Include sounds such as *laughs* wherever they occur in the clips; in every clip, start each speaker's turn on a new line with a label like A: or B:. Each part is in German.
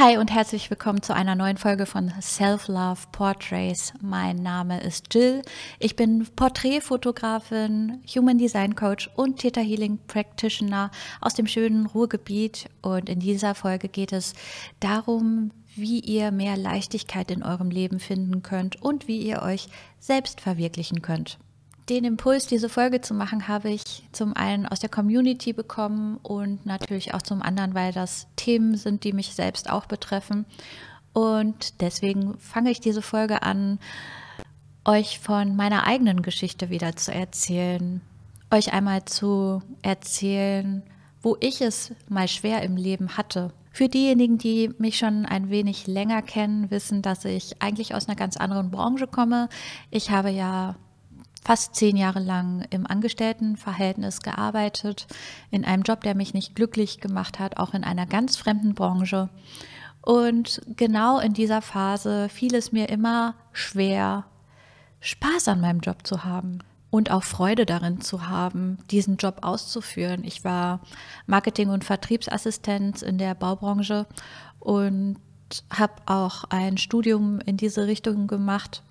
A: Hi und herzlich willkommen zu einer neuen Folge von Self-Love Portraits. Mein Name ist Jill. Ich bin Porträtfotografin, Human Design Coach und Theta Healing Practitioner aus dem schönen Ruhrgebiet. Und in dieser Folge geht es darum, wie ihr mehr Leichtigkeit in eurem Leben finden könnt und wie ihr euch selbst verwirklichen könnt. Den Impuls, diese Folge zu machen, habe ich zum einen aus der Community bekommen und natürlich auch zum anderen, weil das Themen sind, die mich selbst auch betreffen. Und deswegen fange ich diese Folge an, euch von meiner eigenen Geschichte wieder zu erzählen. Euch einmal zu erzählen, wo ich es mal schwer im Leben hatte. Für diejenigen, die mich schon ein wenig länger kennen, wissen, dass ich eigentlich aus einer ganz anderen Branche komme. Ich habe ja fast zehn Jahre lang im Angestelltenverhältnis gearbeitet, in einem Job, der mich nicht glücklich gemacht hat, auch in einer ganz fremden Branche. Und genau in dieser Phase fiel es mir immer schwer, Spaß an meinem Job zu haben und auch Freude darin zu haben, diesen Job auszuführen. Ich war Marketing- und Vertriebsassistent in der Baubranche und habe auch ein Studium in diese Richtung gemacht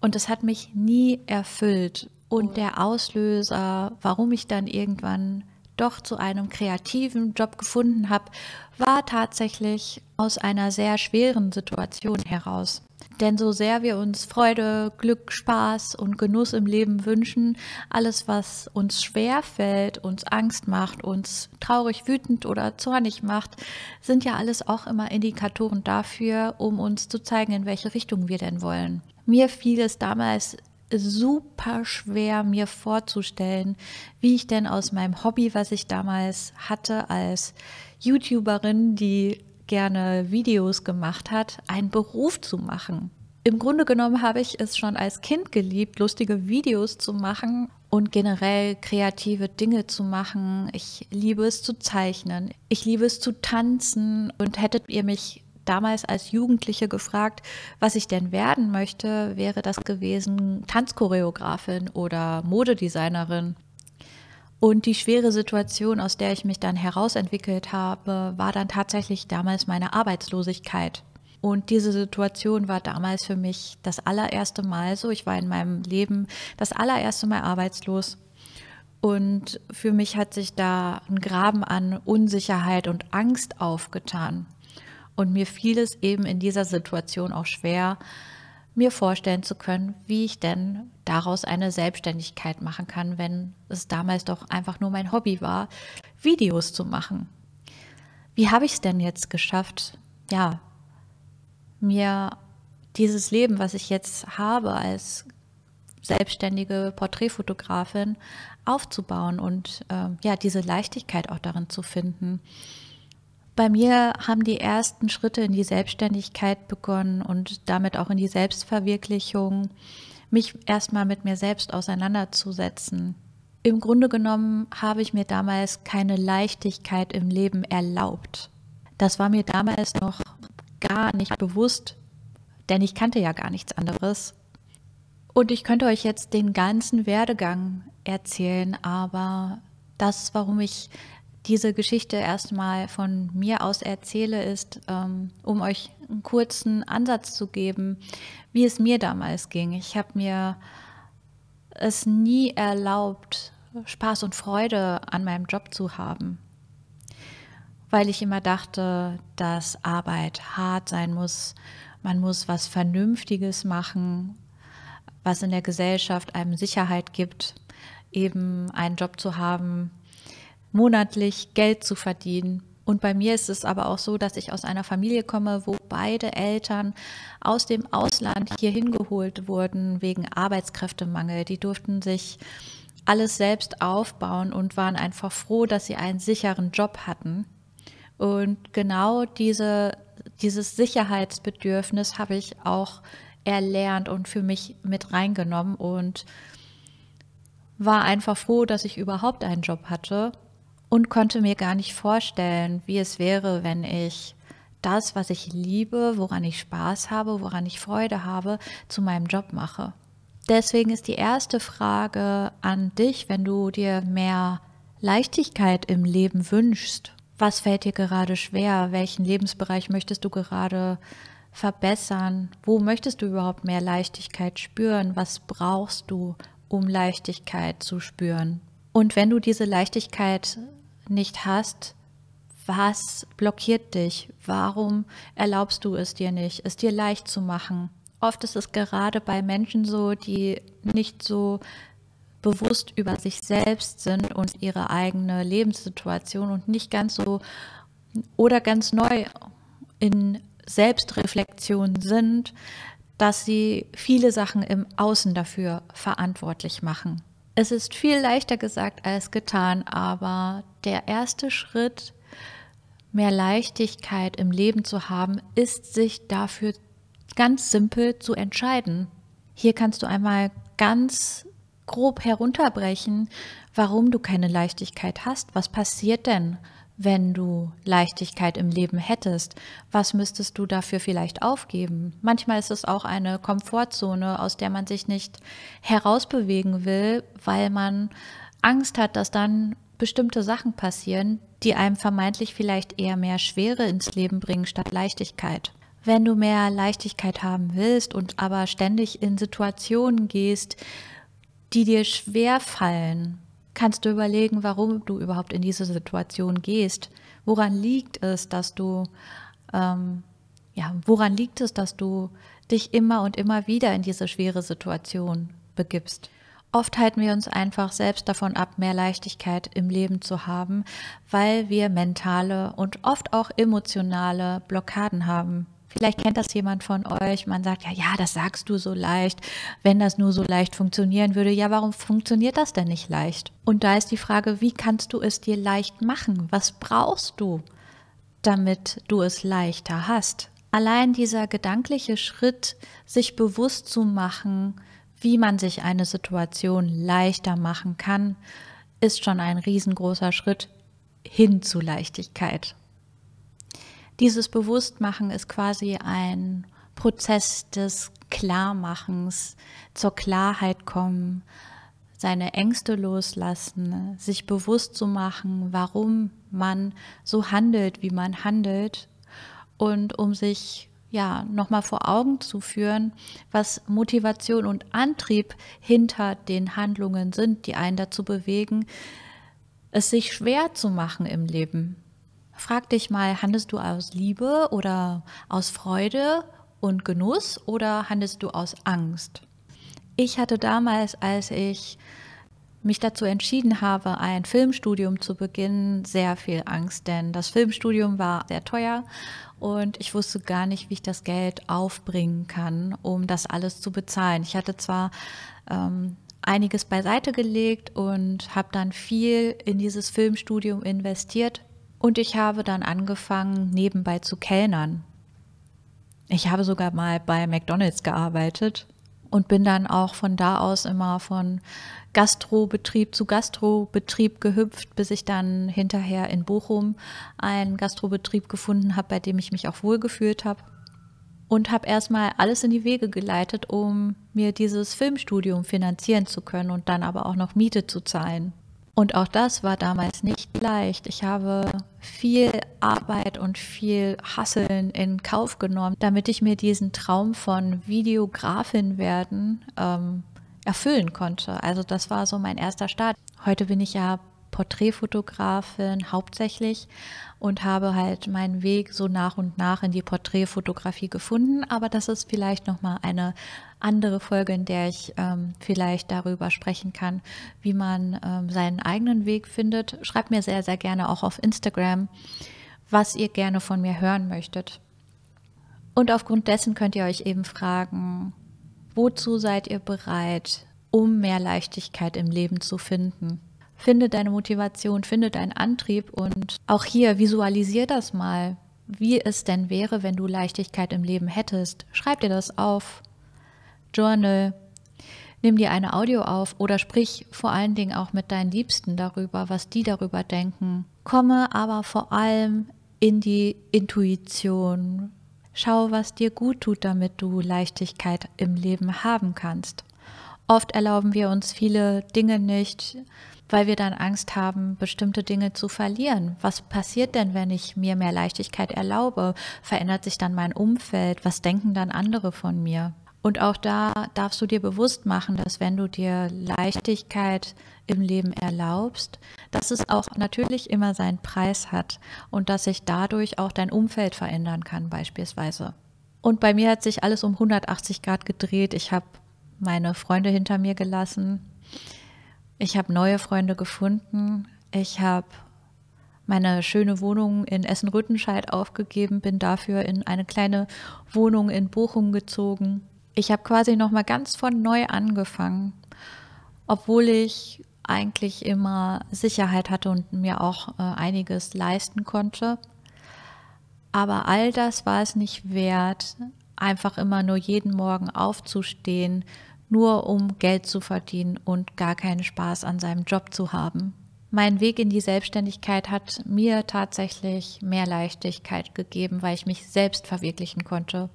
A: und es hat mich nie erfüllt. Und der Auslöser, warum ich dann irgendwann doch zu einem kreativen Job gefunden habe, war tatsächlich aus einer sehr schweren Situation heraus. Denn so sehr wir uns Freude, Glück, Spaß und Genuss im Leben wünschen, alles, was uns schwer fällt, uns Angst macht, uns traurig, wütend oder zornig macht, sind ja alles auch immer Indikatoren dafür, um uns zu zeigen, in welche Richtung wir denn wollen. Mir fiel es damals super schwer, mir vorzustellen, wie ich denn aus meinem Hobby, was ich damals hatte als YouTuberin, die gerne Videos gemacht hat, einen Beruf zu machen. Im Grunde genommen habe ich es schon als Kind geliebt, lustige Videos zu machen und generell kreative Dinge zu machen. Ich liebe es zu zeichnen. Ich liebe es zu tanzen. Und hättet ihr mich damals als Jugendliche gefragt, was ich denn werden möchte, wäre das gewesen Tanzchoreografin oder Modedesignerin. Und die schwere Situation, aus der ich mich dann herausentwickelt habe, war dann tatsächlich damals meine Arbeitslosigkeit. Und diese Situation war damals für mich das allererste Mal so. Ich war in meinem Leben das allererste Mal arbeitslos. Und für mich hat sich da ein Graben an Unsicherheit und Angst aufgetan. Und mir fiel es eben in dieser Situation auch schwer, mir vorstellen zu können, wie ich denn daraus eine Selbstständigkeit machen kann, wenn es damals doch einfach nur mein Hobby war, Videos zu machen. Wie habe ich es denn jetzt geschafft, ja, mir dieses Leben, was ich jetzt habe als selbstständige Porträtfotografin, aufzubauen und äh, ja, diese Leichtigkeit auch darin zu finden. Bei mir haben die ersten Schritte in die Selbstständigkeit begonnen und damit auch in die Selbstverwirklichung, mich erstmal mit mir selbst auseinanderzusetzen. Im Grunde genommen habe ich mir damals keine Leichtigkeit im Leben erlaubt. Das war mir damals noch gar nicht bewusst, denn ich kannte ja gar nichts anderes. Und ich könnte euch jetzt den ganzen Werdegang erzählen, aber das, warum ich diese Geschichte erstmal von mir aus erzähle, ist, ähm, um euch einen kurzen Ansatz zu geben, wie es mir damals ging. Ich habe mir es nie erlaubt, Spaß und Freude an meinem Job zu haben, weil ich immer dachte, dass Arbeit hart sein muss, man muss was Vernünftiges machen, was in der Gesellschaft einem Sicherheit gibt, eben einen Job zu haben, monatlich Geld zu verdienen. Und bei mir ist es aber auch so, dass ich aus einer Familie komme, wo beide Eltern aus dem Ausland hier hingeholt wurden wegen Arbeitskräftemangel. Die durften sich alles selbst aufbauen und waren einfach froh, dass sie einen sicheren Job hatten. Und genau diese, dieses Sicherheitsbedürfnis habe ich auch erlernt und für mich mit reingenommen und war einfach froh, dass ich überhaupt einen Job hatte und konnte mir gar nicht vorstellen, wie es wäre, wenn ich das, was ich liebe, woran ich Spaß habe, woran ich Freude habe, zu meinem Job mache. Deswegen ist die erste Frage an dich, wenn du dir mehr Leichtigkeit im Leben wünschst, Was fällt dir gerade schwer? Welchen Lebensbereich möchtest du gerade verbessern? Wo möchtest du überhaupt mehr Leichtigkeit spüren? Was brauchst du, um Leichtigkeit zu spüren? Und wenn du diese Leichtigkeit nicht hast, was blockiert dich? Warum erlaubst du es dir nicht, es dir leicht zu machen? Oft ist es gerade bei Menschen so, die nicht so bewusst über sich selbst sind und ihre eigene Lebenssituation und nicht ganz so oder ganz neu in Selbstreflexion sind, dass sie viele Sachen im Außen dafür verantwortlich machen. Es ist viel leichter gesagt als getan, aber der erste Schritt, mehr Leichtigkeit im Leben zu haben, ist sich dafür ganz simpel zu entscheiden. Hier kannst du einmal ganz grob herunterbrechen, warum du keine Leichtigkeit hast. Was passiert denn, wenn du Leichtigkeit im Leben hättest? Was müsstest du dafür vielleicht aufgeben? Manchmal ist es auch eine Komfortzone, aus der man sich nicht herausbewegen will, weil man Angst hat, dass dann bestimmte Sachen passieren, die einem vermeintlich vielleicht eher mehr Schwere ins Leben bringen statt Leichtigkeit. Wenn du mehr Leichtigkeit haben willst und aber ständig in Situationen gehst, die dir schwer fallen, kannst du überlegen, warum du überhaupt in diese Situation gehst. Woran liegt es, dass du, ähm, ja, woran liegt es, dass du dich immer und immer wieder in diese schwere Situation begibst? Oft halten wir uns einfach selbst davon ab, mehr Leichtigkeit im Leben zu haben, weil wir mentale und oft auch emotionale Blockaden haben. Vielleicht kennt das jemand von euch. Man sagt ja, ja, das sagst du so leicht. Wenn das nur so leicht funktionieren würde, ja, warum funktioniert das denn nicht leicht? Und da ist die Frage, wie kannst du es dir leicht machen? Was brauchst du, damit du es leichter hast? Allein dieser gedankliche Schritt, sich bewusst zu machen, wie man sich eine Situation leichter machen kann, ist schon ein riesengroßer Schritt hin zu Leichtigkeit. Dieses Bewusstmachen ist quasi ein Prozess des Klarmachens, zur Klarheit kommen, seine Ängste loslassen, sich bewusst zu machen, warum man so handelt, wie man handelt und um sich ja nochmal vor Augen zu führen, was Motivation und Antrieb hinter den Handlungen sind, die einen dazu bewegen, es sich schwer zu machen im Leben. Frag dich mal, handelst du aus Liebe oder aus Freude und Genuss oder handelst du aus Angst? Ich hatte damals, als ich mich dazu entschieden habe, ein Filmstudium zu beginnen, sehr viel Angst, denn das Filmstudium war sehr teuer und ich wusste gar nicht, wie ich das Geld aufbringen kann, um das alles zu bezahlen. Ich hatte zwar ähm, einiges beiseite gelegt und habe dann viel in dieses Filmstudium investiert, und ich habe dann angefangen, nebenbei zu kellnern. Ich habe sogar mal bei McDonald's gearbeitet und bin dann auch von da aus immer von Gastrobetrieb zu Gastrobetrieb gehüpft, bis ich dann hinterher in Bochum einen Gastrobetrieb gefunden habe, bei dem ich mich auch wohlgefühlt habe. Und habe erstmal alles in die Wege geleitet, um mir dieses Filmstudium finanzieren zu können und dann aber auch noch Miete zu zahlen. Und auch das war damals nicht leicht. Ich habe viel Arbeit und viel Hasseln in Kauf genommen, damit ich mir diesen Traum von Videografin werden ähm, erfüllen konnte. Also das war so mein erster Start. Heute bin ich ja Porträtfotografin hauptsächlich und habe halt meinen Weg so nach und nach in die Porträtfotografie gefunden. Aber das ist vielleicht nochmal eine andere Folge, in der ich ähm, vielleicht darüber sprechen kann, wie man ähm, seinen eigenen Weg findet. Schreibt mir sehr, sehr gerne auch auf Instagram, was ihr gerne von mir hören möchtet. Und aufgrund dessen könnt ihr euch eben fragen, wozu seid ihr bereit, um mehr Leichtigkeit im Leben zu finden? Finde deine Motivation, finde deinen Antrieb und auch hier visualisier das mal, wie es denn wäre, wenn du Leichtigkeit im Leben hättest. Schreib dir das auf. Journal. Nimm dir eine Audio auf oder sprich vor allen Dingen auch mit deinen Liebsten darüber, was die darüber denken. Komme aber vor allem in die Intuition. Schau, was dir gut tut, damit du Leichtigkeit im Leben haben kannst. Oft erlauben wir uns viele Dinge nicht, weil wir dann Angst haben, bestimmte Dinge zu verlieren. Was passiert denn, wenn ich mir mehr Leichtigkeit erlaube? Verändert sich dann mein Umfeld? Was denken dann andere von mir? Und auch da darfst du dir bewusst machen, dass wenn du dir Leichtigkeit im Leben erlaubst, dass es auch natürlich immer seinen Preis hat und dass sich dadurch auch dein Umfeld verändern kann beispielsweise. Und bei mir hat sich alles um 180 Grad gedreht. Ich habe meine Freunde hinter mir gelassen. Ich habe neue Freunde gefunden. Ich habe meine schöne Wohnung in Essen-Rüttenscheid aufgegeben, bin dafür in eine kleine Wohnung in Bochum gezogen ich habe quasi noch mal ganz von neu angefangen, obwohl ich eigentlich immer Sicherheit hatte und mir auch äh, einiges leisten konnte. Aber all das war es nicht wert, einfach immer nur jeden Morgen aufzustehen, nur um Geld zu verdienen und gar keinen Spaß an seinem Job zu haben. Mein Weg in die Selbstständigkeit hat mir tatsächlich mehr Leichtigkeit gegeben, weil ich mich selbst verwirklichen konnte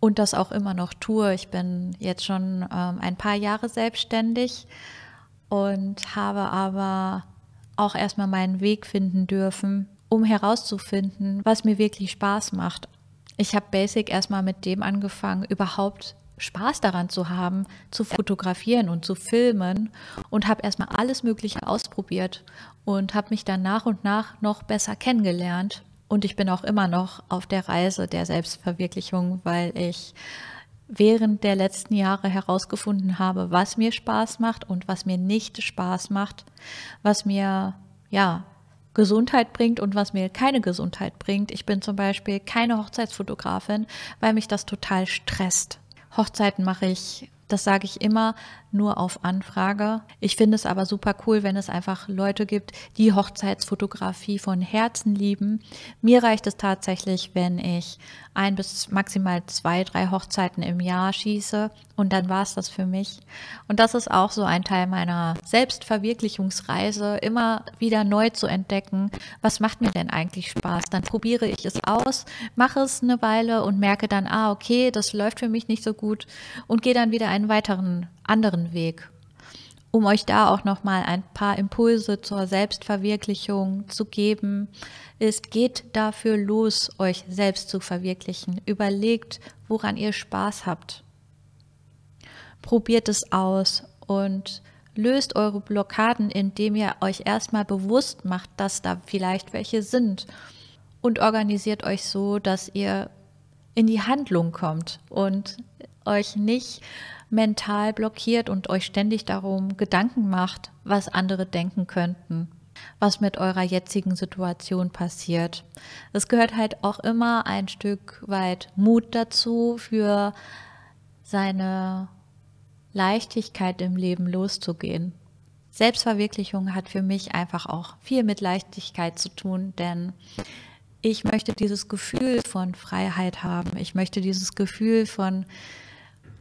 A: und das auch immer noch tue. Ich bin jetzt schon ähm, ein paar Jahre selbstständig und habe aber auch erstmal meinen Weg finden dürfen, um herauszufinden, was mir wirklich Spaß macht. Ich habe Basic erstmal mit dem angefangen, überhaupt Spaß daran zu haben, zu fotografieren und zu filmen und habe erstmal alles Mögliche ausprobiert und habe mich dann nach und nach noch besser kennengelernt und ich bin auch immer noch auf der Reise der Selbstverwirklichung, weil ich während der letzten Jahre herausgefunden habe, was mir Spaß macht und was mir nicht Spaß macht, was mir ja Gesundheit bringt und was mir keine Gesundheit bringt. Ich bin zum Beispiel keine Hochzeitsfotografin, weil mich das total stresst. Hochzeiten mache ich das sage ich immer nur auf Anfrage. Ich finde es aber super cool, wenn es einfach Leute gibt, die Hochzeitsfotografie von Herzen lieben. Mir reicht es tatsächlich, wenn ich ein bis maximal zwei, drei Hochzeiten im Jahr schieße und dann war es das für mich. Und das ist auch so ein Teil meiner Selbstverwirklichungsreise, immer wieder neu zu entdecken, was macht mir denn eigentlich Spaß. Dann probiere ich es aus, mache es eine Weile und merke dann, ah, okay, das läuft für mich nicht so gut und gehe dann wieder einen weiteren anderen Weg. Um euch da auch noch mal ein paar Impulse zur Selbstverwirklichung zu geben, ist geht dafür los, euch selbst zu verwirklichen. Überlegt, woran ihr Spaß habt probiert es aus und löst eure Blockaden, indem ihr euch erstmal bewusst macht, dass da vielleicht welche sind und organisiert euch so, dass ihr in die Handlung kommt und euch nicht mental blockiert und euch ständig darum Gedanken macht, was andere denken könnten, was mit eurer jetzigen Situation passiert. Es gehört halt auch immer ein Stück weit Mut dazu, für seine Leichtigkeit im Leben loszugehen. Selbstverwirklichung hat für mich einfach auch viel mit Leichtigkeit zu tun, denn ich möchte dieses Gefühl von Freiheit haben. Ich möchte dieses Gefühl von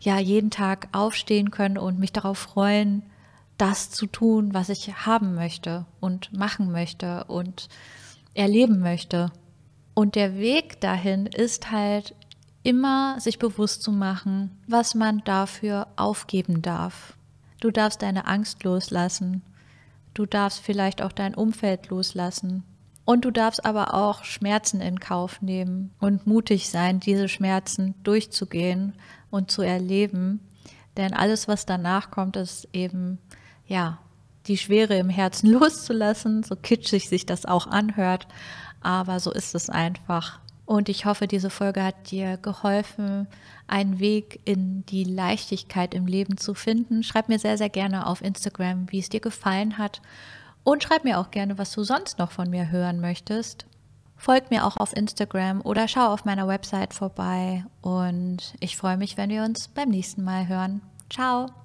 A: ja jeden Tag aufstehen können und mich darauf freuen, das zu tun, was ich haben möchte und machen möchte und erleben möchte. Und der Weg dahin ist halt immer sich bewusst zu machen, was man dafür aufgeben darf. Du darfst deine Angst loslassen. Du darfst vielleicht auch dein Umfeld loslassen. Und du darfst aber auch Schmerzen in Kauf nehmen und mutig sein, diese Schmerzen durchzugehen und zu erleben. Denn alles, was danach kommt, ist eben, ja, die Schwere im Herzen *laughs* loszulassen, so kitschig sich das auch anhört. Aber so ist es einfach. Und ich hoffe, diese Folge hat dir geholfen, einen Weg in die Leichtigkeit im Leben zu finden. Schreib mir sehr, sehr gerne auf Instagram, wie es dir gefallen hat. Und schreib mir auch gerne, was du sonst noch von mir hören möchtest. Folg mir auch auf Instagram oder schau auf meiner Website vorbei. Und ich freue mich, wenn wir uns beim nächsten Mal hören. Ciao!